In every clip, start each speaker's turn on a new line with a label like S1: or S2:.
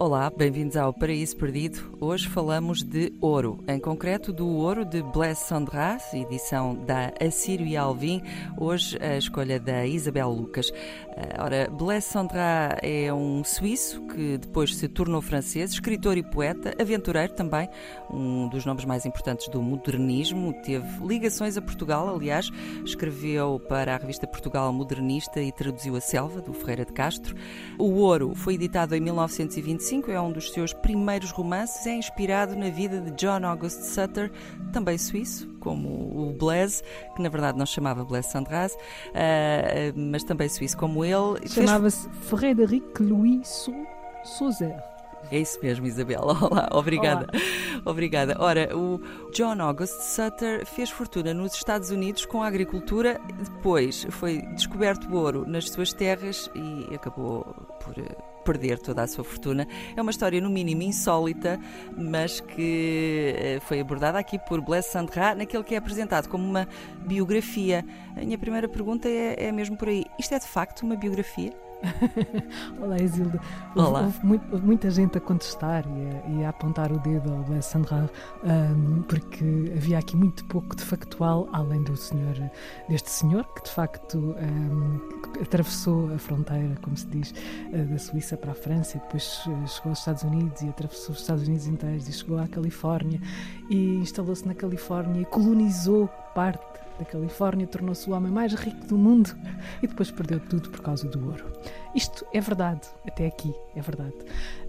S1: Olá, bem-vindos ao Paraíso Perdido. Hoje falamos de ouro, em concreto do ouro de Blaise Sandras, edição da Assírio e Alvim. Hoje a escolha da Isabel Lucas. Eh, ora, Blaise Sandras é um suíço que depois se tornou francês, escritor e poeta, aventureiro também, um dos nomes mais importantes do modernismo. Teve ligações a Portugal, aliás, escreveu para a revista Portugal Modernista e traduziu A Selva, do Ferreira de Castro. O Ouro foi editado em 1925 é um dos seus primeiros romances, é inspirado na vida de John August Sutter, também suíço, como o Blaise, que na verdade não se chamava Blaise Sandras, uh, mas também suíço como ele.
S2: Chamava-se Frederic Louis Sauzer.
S1: É isso mesmo, Isabela. Olá, obrigada. Olá. Obrigada. Ora, o John August Sutter fez fortuna nos Estados Unidos com a agricultura, depois foi descoberto ouro nas suas terras e acabou por perder toda a sua fortuna. É uma história, no mínimo, insólita, mas que eh, foi abordada aqui por Blaise Sandra, naquele que é apresentado como uma biografia. A minha primeira pergunta é, é mesmo por aí: isto é de facto uma biografia?
S2: Olá, Isilda. Olá. Houve, houve, muita gente a contestar e a, e a apontar o dedo ao Blaise Sandra, um, porque havia aqui muito pouco de factual, além do senhor, deste senhor, que de facto um, atravessou a fronteira, como se diz, uh, da Suíça para a França, depois uh, chegou aos Estados Unidos e atravessou os Estados Unidos inteiros e chegou à Califórnia e instalou-se na Califórnia e colonizou parte da Califórnia, tornou-se o homem mais rico do mundo e depois perdeu tudo por causa do ouro. Isto é verdade, até aqui é verdade.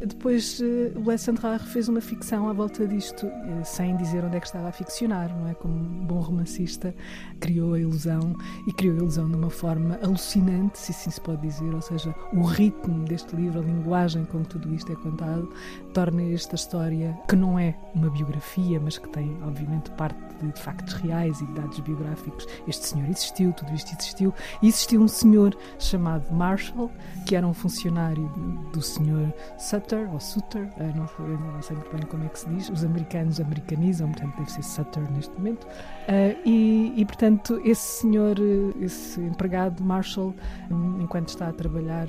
S2: Depois uh, o Les fez uma ficção à volta disto, uh, sem dizer onde é que estava a ficcionar, não é? Como um bom romancista, criou a ilusão e criou a ilusão de uma forma alucinante, se assim se pode dizer, ou seja, o ritmo deste livro, a linguagem com que tudo isto é contado, torna esta história, que não é uma biografia, mas que tem, obviamente, parte de factos reais e de dados biográficos. Este senhor existiu, tudo isto existiu, e existiu um senhor chamado Marshall, que era um funcionário do senhor Sutter, ou Sutter, eh, não, não sei muito bem como é que se diz, os americanos americanizam, portanto deve ser Sutter neste momento, uh, e, e, portanto esse senhor, eh, esse empregado Marshall, hum, enquanto está a trabalhar,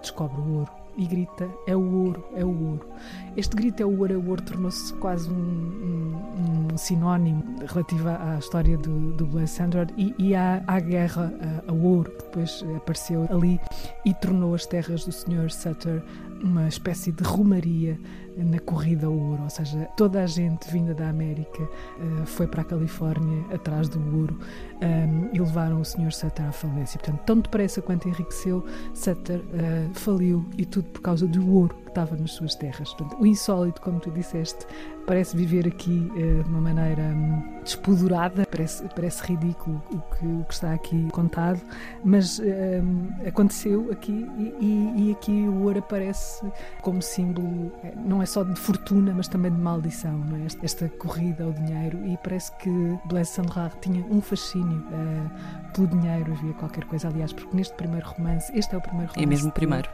S2: descobre o ouro e grita: é o ouro, é o ouro. Este grito é o ouro, é o ouro tornou-se quase um, um, um, sinónimo relativo à história do, do Blaise e, e à, à guerra ao ouro que depois apareceu ali e tornou as terras do Sr. Sutter uma espécie de romaria na corrida ao ouro, ou seja, toda a gente vinda da América uh, foi para a Califórnia atrás do ouro um, ehm, e levaram o Sr. Sutter à falência. Portanto, tão depressa quanto enriqueceu, Sutter uh, faliu e tudo por causa do ouro que estava nas suas terras. Portanto, o insólito, como tu disseste, parece viver aqui uh, de uma maneira um, despodurada, parece, parece ridículo o que, o que está aqui contado, mas um, aconteceu aqui e, e, aqui o ouro aparece como símbolo, não é só de fortuna, mas também de maldição, é? esta, esta corrida ao dinheiro e parece que Blaise Sandrard tinha um fascínio uh, pelo dinheiro, havia qualquer coisa, aliás, porque neste primeiro romance, este é o primeiro romance.
S1: É mesmo o primeiro.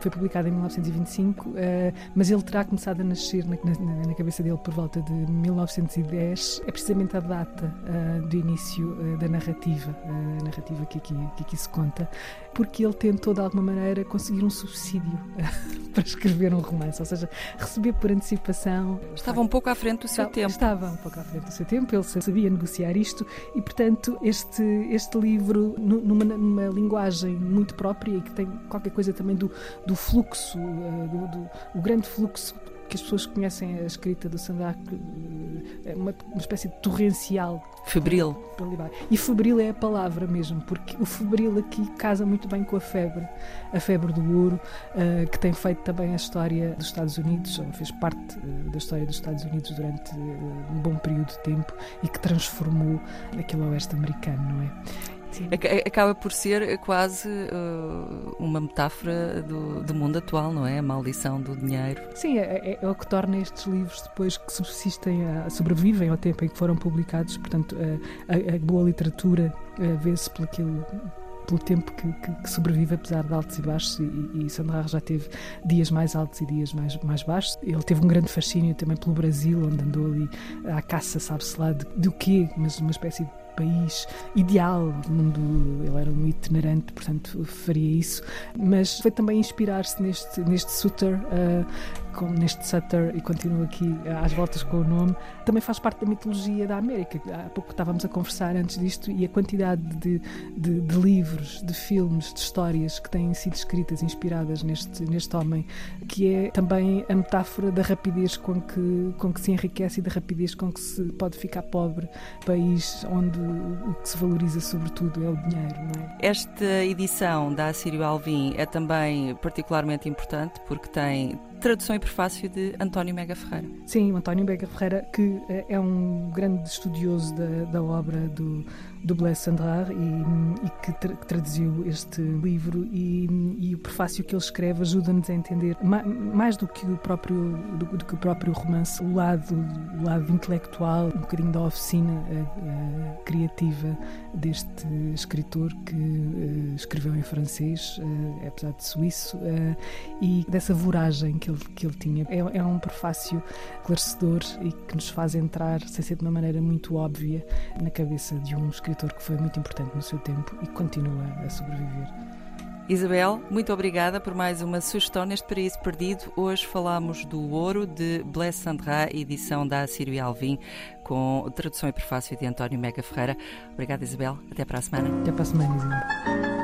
S2: Foi publicado em 1925, uh, mas ele terá começado a nascer na, na, na cabeça dele por volta de 1910, é precisamente a data uh, do início uh, da narrativa, a narrativa que aqui, que aqui se conta, porque ele tentou de alguma maneira conseguir um subsídio para escrever um romance, ou seja, receber por antecipação.
S1: Estava um pouco à frente do seu
S2: estava,
S1: tempo.
S2: Estava um pouco à frente do seu tempo, ele sabia negociar isto e, portanto, este, este livro, numa, numa linguagem muito própria e que tem qualquer coisa também do, do fluxo, do, do o grande fluxo que as pessoas conhecem a escrita do Sandak é uma, uma espécie de torrencial.
S1: Febril.
S2: E febril é a palavra mesmo, porque o febril aqui casa muito bem com a febre, a febre do ouro, uh, que tem feito também a história dos Estados Unidos, ou fez parte uh, da história dos Estados Unidos durante uh, um bom período de tempo e que transformou aquele oeste americano, não é?
S1: Sim. Acaba por ser quase uh, uma metáfora do, do, mundo atual, não é? A maldição do dinheiro.
S2: Sim, é, é, é, o que torna estes livros depois que subsistem, a, sobrevivem ao tempo em que foram publicados. Portanto, a, a, a boa literatura uh, vê-se aquilo pelo tempo que, que, que, sobrevive, apesar de altos e baixos. E, e Sandra já teve dias mais altos e dias mais, mais baixos. Ele teve um grande fascínio também pelo Brasil, onde andou ali à caça, sabe-se lá, de, de o quê, mas uma espécie de país ideal, mundo, ele era um itinerante, portanto faria isso, mas foi também inspirar-se neste, neste Sutter, uh, com, neste Sutter, e continuo aqui às voltas com o nome, também faz parte da mitologia da América. Há pouco estávamos a conversar antes disto e a quantidade de, de, de livros, de filmes, de histórias que têm sido escritas, inspiradas neste, neste homem, que é também a metáfora da rapidez com que, com que se enriquece e da rapidez com que se pode ficar pobre, país onde o que se valoriza sobretudo é o dinheiro. É?
S1: Esta edição da Assírio Alvim é também particularmente importante porque tem tradução e prefácio de António Mega Ferreira.
S2: Sim, António Mega Ferreira, que eh, é um grande estudioso da, da obra do, do Blaise Sandrard e, e que, tra que, traduziu este livro e, e, o prefácio que ele escreve ajuda-nos a entender ma mais do que o próprio do, do, que o próprio romance o lado o lado intelectual um bocadinho da oficina a, a criativa deste escritor que uh, escreveu em francês uh, apesar de suíço uh, e dessa voragem que ele que ele tinha é, é um prefácio esclarecedor e que nos faz entrar sem ser de uma maneira muito óbvia na cabeça de um escritor que foi muito importante no seu tempo e continua a sobreviver.
S1: Isabel, muito obrigada por mais uma sugestão neste Paraíso Perdido. Hoje falamos do Ouro de Blaise Sandra, edição da Assírio e Alvim, com tradução e prefácio de António Mega Ferreira. Obrigada, Isabel. Até para a semana.
S2: Até para a semana, Isabel.